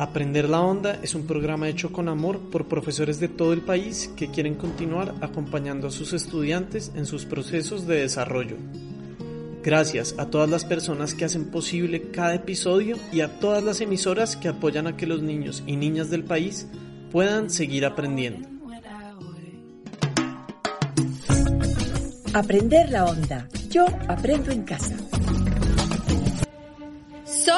Aprender la Onda es un programa hecho con amor por profesores de todo el país que quieren continuar acompañando a sus estudiantes en sus procesos de desarrollo. Gracias a todas las personas que hacen posible cada episodio y a todas las emisoras que apoyan a que los niños y niñas del país puedan seguir aprendiendo. Aprender la onda. Yo aprendo en casa.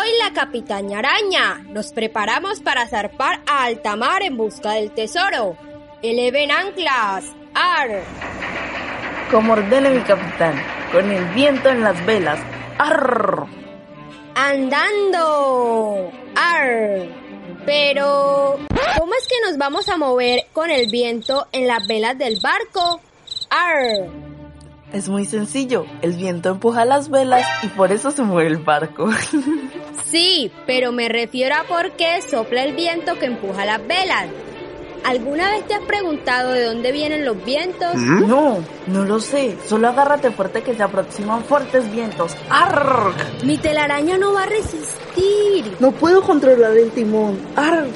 Soy la capitana araña. Nos preparamos para zarpar a alta mar en busca del tesoro. Eleven anclas. Ar. Como ordene mi capitán, con el viento en las velas. Ar. Andando. Ar. Pero, ¿cómo es que nos vamos a mover con el viento en las velas del barco? Ar. Es muy sencillo, el viento empuja las velas y por eso se mueve el barco. Sí, pero me refiero a por qué sopla el viento que empuja las velas. ¿Alguna vez te has preguntado de dónde vienen los vientos? No, no lo sé. Solo agárrate fuerte que se aproximan fuertes vientos. ¡Arr! Mi telaraña no va a resistir. No puedo controlar el timón. ¡Arr!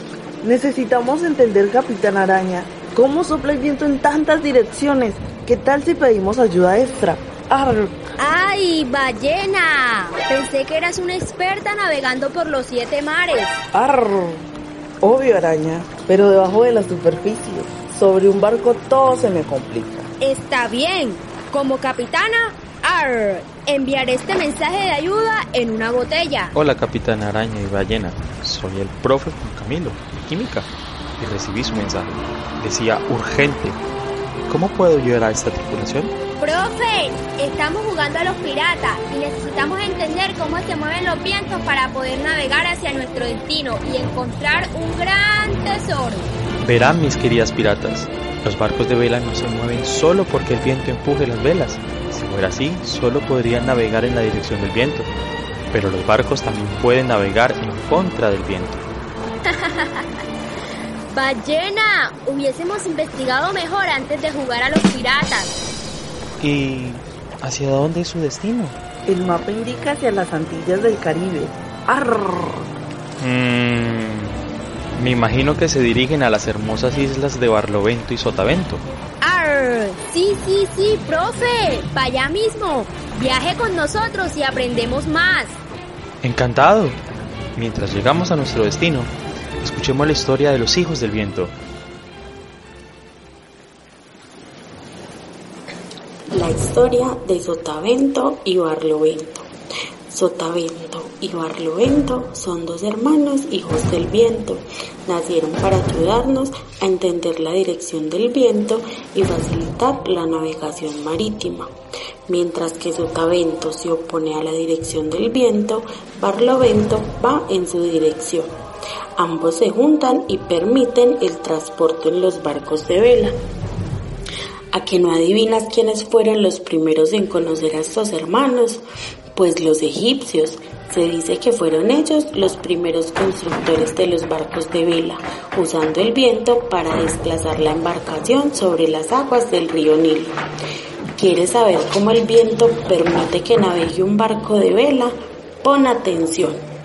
Necesitamos entender, Capitán Araña, cómo sopla el viento en tantas direcciones. ¿Qué tal si pedimos ayuda extra? ¡Arr! ¡Ay, ballena! Pensé que eras una experta navegando por los siete mares. ¡Arr! Obvio, araña, pero debajo de la superficie. Sobre un barco todo se me complica. Está bien. Como capitana, ar, enviaré este mensaje de ayuda en una botella. Hola, capitana araña y ballena. Soy el profe Juan Camilo, de química, y recibí su mensaje. Decía urgente. ¿Cómo puedo ayudar a esta tripulación? Profe, estamos jugando a los piratas y necesitamos entender cómo se mueven los vientos para poder navegar hacia nuestro destino y encontrar un gran tesoro. Verán, mis queridas piratas, los barcos de vela no se mueven solo porque el viento empuje las velas. Si fuera así, solo podrían navegar en la dirección del viento. Pero los barcos también pueden navegar en contra del viento. Ballena, hubiésemos investigado mejor antes de jugar a los piratas. ¿Y hacia dónde es su destino? El mapa indica hacia las Antillas del Caribe. Mm, me imagino que se dirigen a las hermosas islas de Barlovento y Sotavento. ¡Arr! Sí, sí, sí, profe. Vaya mismo. Viaje con nosotros y aprendemos más. Encantado. Mientras llegamos a nuestro destino, escuchemos la historia de los hijos del viento. La historia de Sotavento y Barlovento. Sotavento y Barlovento son dos hermanos hijos del viento. Nacieron para ayudarnos a entender la dirección del viento y facilitar la navegación marítima. Mientras que Sotavento se opone a la dirección del viento, Barlovento va en su dirección. Ambos se juntan y permiten el transporte en los barcos de vela. ¿A que no adivinas quiénes fueron los primeros en conocer a estos hermanos? Pues los egipcios. Se dice que fueron ellos los primeros constructores de los barcos de vela, usando el viento para desplazar la embarcación sobre las aguas del río Nilo. ¿Quieres saber cómo el viento permite que navegue un barco de vela? Pon atención.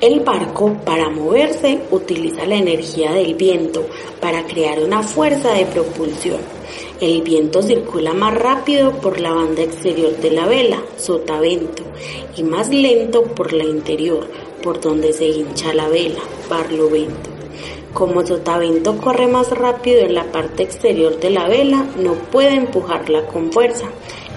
El barco, para moverse, utiliza la energía del viento para crear una fuerza de propulsión. El viento circula más rápido por la banda exterior de la vela, sotavento, y más lento por la interior, por donde se hincha la vela, barlovento. Como sotavento corre más rápido en la parte exterior de la vela, no puede empujarla con fuerza.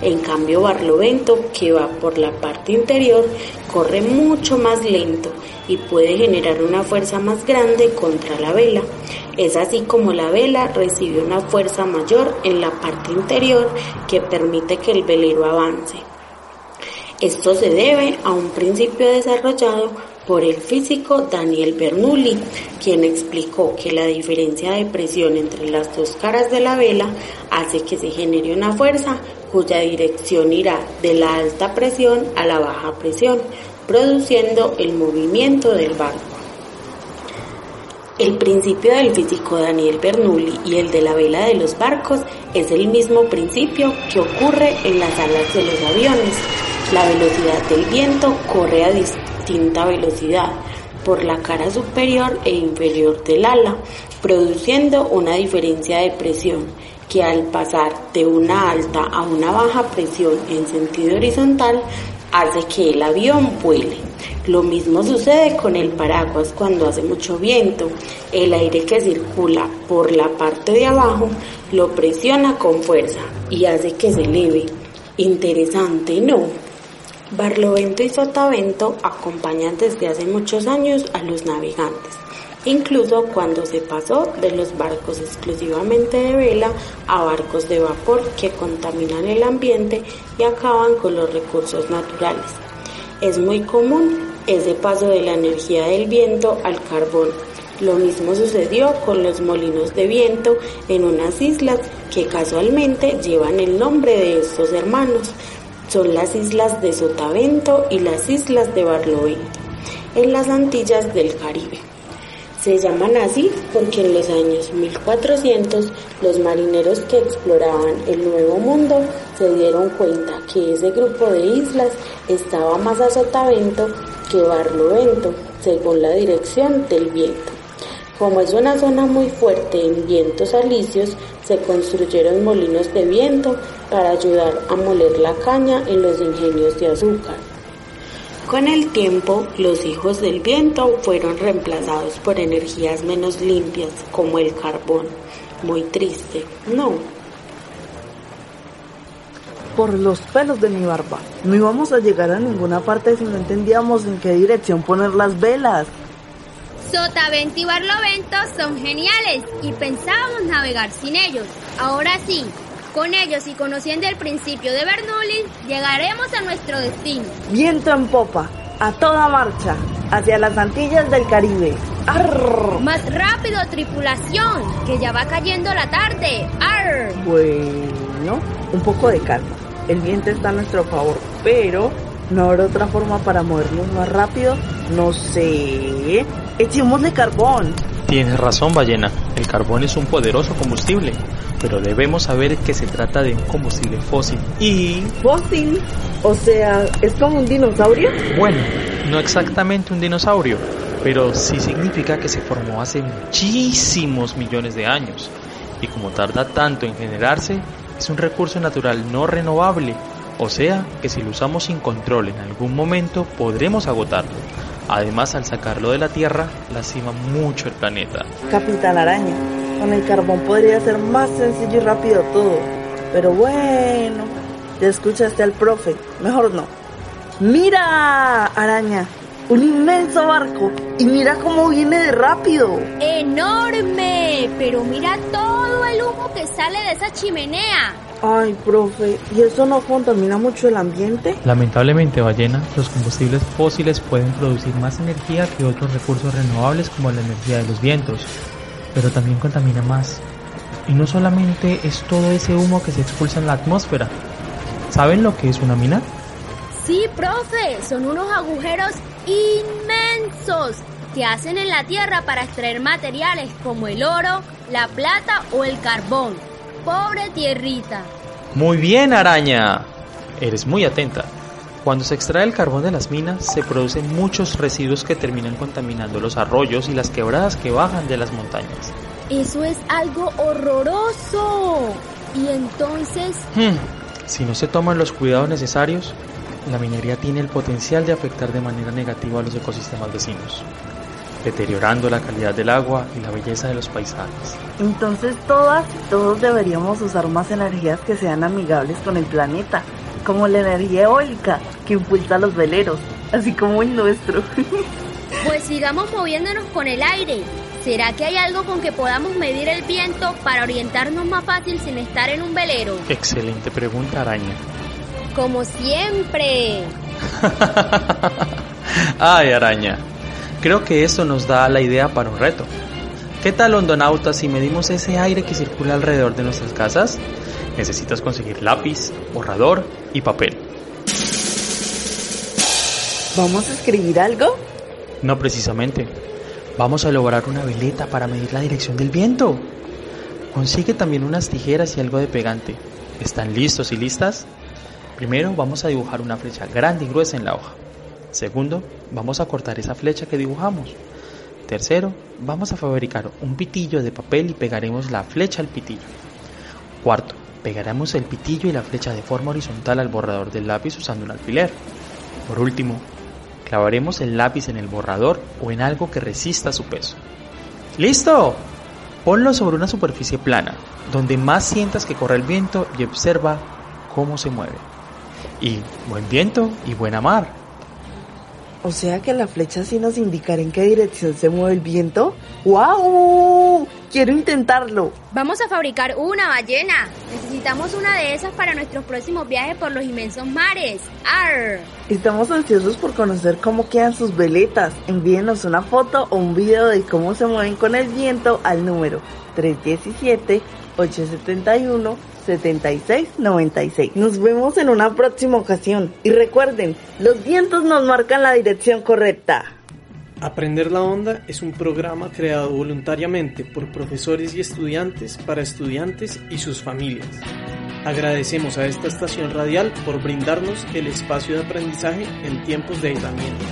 En cambio, Barlovento, que va por la parte interior, corre mucho más lento y puede generar una fuerza más grande contra la vela. Es así como la vela recibe una fuerza mayor en la parte interior que permite que el velero avance. Esto se debe a un principio desarrollado por el físico Daniel Bernoulli, quien explicó que la diferencia de presión entre las dos caras de la vela hace que se genere una fuerza cuya dirección irá de la alta presión a la baja presión, produciendo el movimiento del barco. El principio del físico Daniel Bernoulli y el de la vela de los barcos es el mismo principio que ocurre en las alas de los aviones. La velocidad del viento corre a distinta velocidad, por la cara superior e inferior del ala, produciendo una diferencia de presión que al pasar de una alta a una baja presión en sentido horizontal hace que el avión vuele. Lo mismo sucede con el paraguas cuando hace mucho viento. El aire que circula por la parte de abajo lo presiona con fuerza y hace que se eleve. Interesante, ¿no? Barlovento y Sotavento acompañan desde hace muchos años a los navegantes, incluso cuando se pasó de los barcos exclusivamente de vela a barcos de vapor que contaminan el ambiente y acaban con los recursos naturales. Es muy común ese paso de la energía del viento al carbón. Lo mismo sucedió con los molinos de viento en unas islas que casualmente llevan el nombre de estos hermanos, son las islas de Sotavento y las islas de Barlovento, en las Antillas del Caribe. Se llaman así porque en los años 1400 los marineros que exploraban el Nuevo Mundo se dieron cuenta que ese grupo de islas estaba más a Sotavento que Barlovento, según la dirección del viento. Como es una zona muy fuerte en vientos alisios, se construyeron molinos de viento para ayudar a moler la caña en los ingenios de azúcar. Con el tiempo, los hijos del viento fueron reemplazados por energías menos limpias, como el carbón. Muy triste, ¿no? Por los pelos de mi barba. No íbamos a llegar a ninguna parte si no entendíamos en qué dirección poner las velas. Sotavento y Barlovento son geniales y pensábamos navegar sin ellos. Ahora sí, con ellos y conociendo el principio de Bernoulli, llegaremos a nuestro destino. Viento en popa, a toda marcha, hacia las Antillas del Caribe. ¡Arr! Más rápido, tripulación, que ya va cayendo la tarde. ¡Arr! Bueno, un poco de calma. El viento está a nuestro favor, pero ¿no habrá otra forma para movernos más rápido? No sé. Echémosle carbón. Tienes razón, ballena. El carbón es un poderoso combustible, pero debemos saber que se trata de un combustible fósil. Y... Fósil. O sea, ¿es como un dinosaurio? Bueno, no exactamente un dinosaurio, pero sí significa que se formó hace muchísimos millones de años. Y como tarda tanto en generarse, es un recurso natural no renovable. O sea, que si lo usamos sin control en algún momento, podremos agotarlo. Además, al sacarlo de la Tierra, lastima mucho el planeta. Capitán Araña, con el carbón podría ser más sencillo y rápido todo. Pero bueno, ya escuchaste al profe, mejor no. ¡Mira, araña! Un inmenso barco. Y mira cómo viene de rápido. ¡Enorme! Pero mira todo el humo que sale de esa chimenea. Ay, profe, ¿y eso no contamina mucho el ambiente? Lamentablemente, ballena, los combustibles fósiles pueden producir más energía que otros recursos renovables como la energía de los vientos, pero también contamina más. Y no solamente es todo ese humo que se expulsa en la atmósfera. ¿Saben lo que es una mina? Sí, profe, son unos agujeros inmensos que hacen en la tierra para extraer materiales como el oro, la plata o el carbón. Pobre tierrita. Muy bien, araña. Eres muy atenta. Cuando se extrae el carbón de las minas, se producen muchos residuos que terminan contaminando los arroyos y las quebradas que bajan de las montañas. Eso es algo horroroso. Y entonces... Hmm, Si no se toman los cuidados necesarios, la minería tiene el potencial de afectar de manera negativa a los ecosistemas vecinos, deteriorando la calidad del agua y la belleza de los paisajes. Entonces todas y todos deberíamos usar más energías que sean amigables con el planeta, como la energía eólica que impulsa los veleros, así como el nuestro. Pues sigamos moviéndonos con el aire. ¿Será que hay algo con que podamos medir el viento para orientarnos más fácil sin estar en un velero? Excelente pregunta, araña. Como siempre. Ay, araña. Creo que esto nos da la idea para un reto. ¿Qué tal, hondonautas, si medimos ese aire que circula alrededor de nuestras casas? Necesitas conseguir lápiz, borrador y papel. ¿Vamos a escribir algo? No precisamente. Vamos a lograr una veleta para medir la dirección del viento. Consigue también unas tijeras y algo de pegante. ¿Están listos y listas? Primero vamos a dibujar una flecha grande y gruesa en la hoja. Segundo, vamos a cortar esa flecha que dibujamos. Tercero, vamos a fabricar un pitillo de papel y pegaremos la flecha al pitillo. Cuarto, pegaremos el pitillo y la flecha de forma horizontal al borrador del lápiz usando un alfiler. Por último, clavaremos el lápiz en el borrador o en algo que resista su peso. ¡Listo! Ponlo sobre una superficie plana, donde más sientas que corre el viento y observa cómo se mueve. Y buen viento y buena mar. O sea que la flecha sí nos indicará en qué dirección se mueve el viento. ¡Wow! Quiero intentarlo. Vamos a fabricar una ballena. Necesitamos una de esas para nuestros próximos viajes por los inmensos mares. ¡Arr! Estamos ansiosos por conocer cómo quedan sus veletas. Envíenos una foto o un video de cómo se mueven con el viento al número 317 871 7696. Nos vemos en una próxima ocasión y recuerden, los vientos nos marcan la dirección correcta. Aprender la Onda es un programa creado voluntariamente por profesores y estudiantes para estudiantes y sus familias. Agradecemos a esta estación radial por brindarnos el espacio de aprendizaje en tiempos de aislamiento.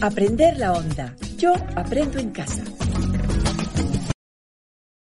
Aprender la Onda. Yo aprendo en casa.